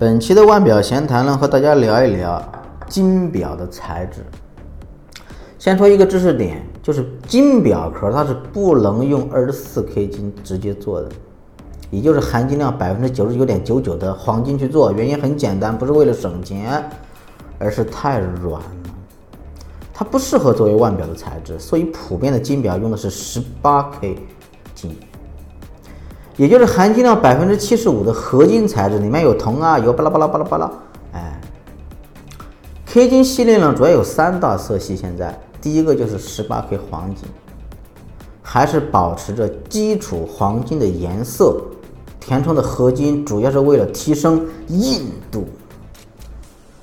本期的腕表闲谈呢，和大家聊一聊金表的材质。先说一个知识点，就是金表壳它是不能用二十四 K 金直接做的，也就是含金量百分之九十九点九九的黄金去做。原因很简单，不是为了省钱，而是太软了，它不适合作为腕表的材质。所以普遍的金表用的是十八 K 金。也就是含金量百分之七十五的合金材质，里面有铜啊，有巴拉巴拉巴拉巴拉。哎，K 金系列呢，主要有三大色系。现在第一个就是十八 K 黄金，还是保持着基础黄金的颜色，填充的合金主要是为了提升硬度，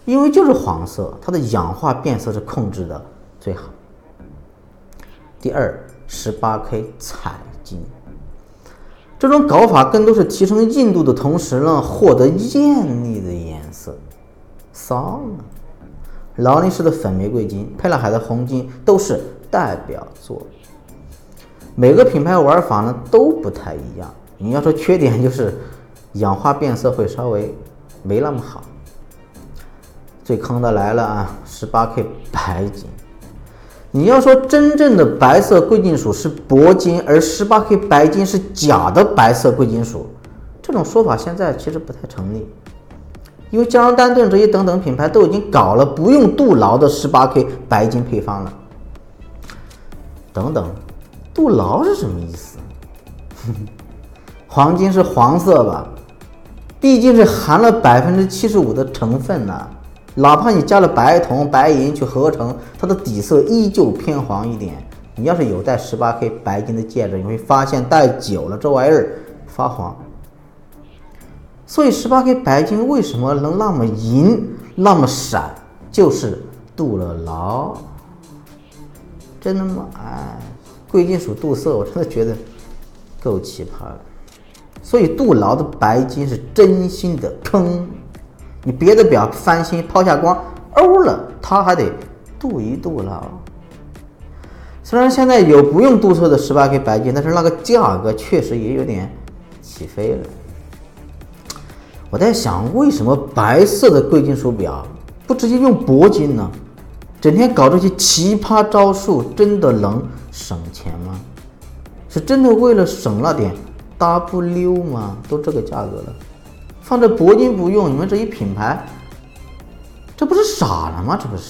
因为就是黄色，它的氧化变色是控制的最好。第二，十八 K 彩金。这种搞法更多是提升硬度的同时呢，获得艳丽的颜色。骚呢，劳力士的粉玫瑰金、沛纳海的红金都是代表作。每个品牌玩法呢都不太一样。你要说缺点就是氧化变色会稍微没那么好。最坑的来了啊，十八 K 白金。你要说真正的白色贵金属是铂金，而十八 K 白金是假的白色贵金属，这种说法现在其实不太成立，因为江诗丹顿这些等等品牌都已经搞了不用镀牢的十八 K 白金配方了。等等，镀牢是什么意思？黄金是黄色吧？毕竟是含了百分之七十五的成分呢。哪怕你加了白铜、白银去合成，它的底色依旧偏黄一点。你要是有戴十八 K 白金的戒指，你会发现戴久了这玩意儿发黄。所以十八 K 白金为什么能那么银、那么闪，就是镀了牢。真的吗？哎，贵金属镀色，我真的觉得够奇葩的。所以镀牢的白金是真心的坑。你别的表翻新抛下光，欧了，它还得镀一镀了。虽然现在有不用镀色的十八 K 白金，但是那个价格确实也有点起飞了。我在想，为什么白色的贵金属表不直接用铂金呢？整天搞这些奇葩招数，真的能省钱吗？是真的为了省那点 W 吗？都这个价格了。放着铂金不用，你们这一品牌，这不是傻了吗？这不是。